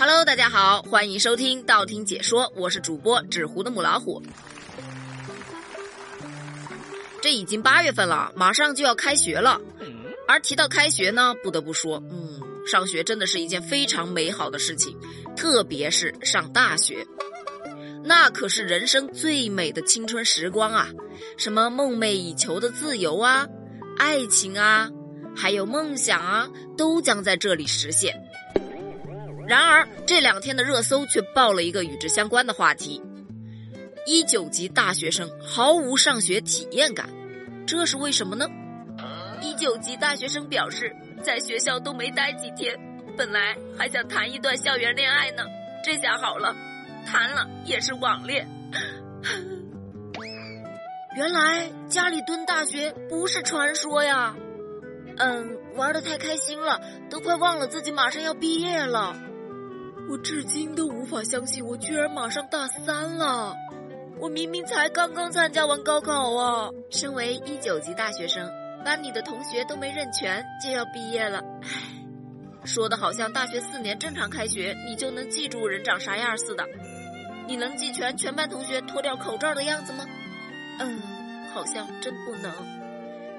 Hello，大家好，欢迎收听道听解说，我是主播纸糊的母老虎。这已经八月份了，马上就要开学了。而提到开学呢，不得不说，嗯，上学真的是一件非常美好的事情，特别是上大学，那可是人生最美的青春时光啊！什么梦寐以求的自由啊，爱情啊，还有梦想啊，都将在这里实现。然而这两天的热搜却爆了一个与之相关的话题：一九级大学生毫无上学体验感，这是为什么呢？一九级大学生表示，在学校都没待几天，本来还想谈一段校园恋爱呢，这下好了，谈了也是网恋。原来家里蹲大学不是传说呀！嗯，玩的太开心了，都快忘了自己马上要毕业了。我至今都无法相信，我居然马上大三了。我明明才刚刚参加完高考啊！身为一九级大学生，班里的同学都没认全就要毕业了，唉，说的好像大学四年正常开学，你就能记住人长啥样似的。你能记全全班同学脱掉口罩的样子吗？嗯，好像真不能。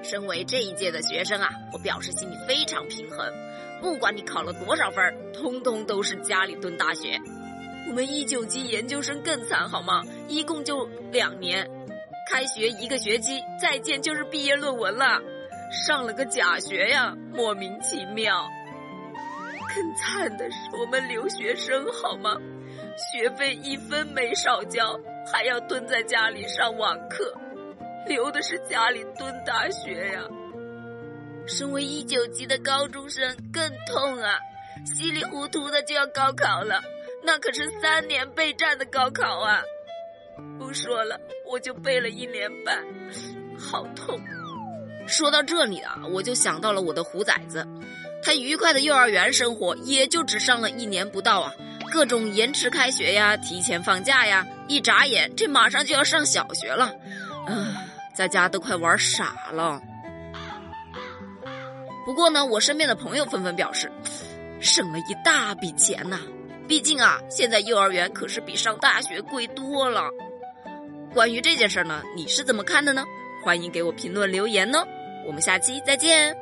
身为这一届的学生啊，我表示心里非常平衡。不管你考了多少分，通通都是家里蹲大学。我们一九级研究生更惨好吗？一共就两年，开学一个学期，再见就是毕业论文了，上了个假学呀，莫名其妙。更惨的是我们留学生好吗？学费一分没少交，还要蹲在家里上网课，留的是家里蹲大学呀。身为一九级的高中生更痛啊！稀里糊涂的就要高考了，那可是三年备战的高考啊！不说了，我就背了一年半，好痛。说到这里啊，我就想到了我的虎崽子，他愉快的幼儿园生活也就只上了一年不到啊，各种延迟开学呀，提前放假呀，一眨眼这马上就要上小学了，啊，在家都快玩傻了。不过呢，我身边的朋友纷纷表示，省了一大笔钱呐。毕竟啊，现在幼儿园可是比上大学贵多了。关于这件事呢，你是怎么看的呢？欢迎给我评论留言呢。我们下期再见。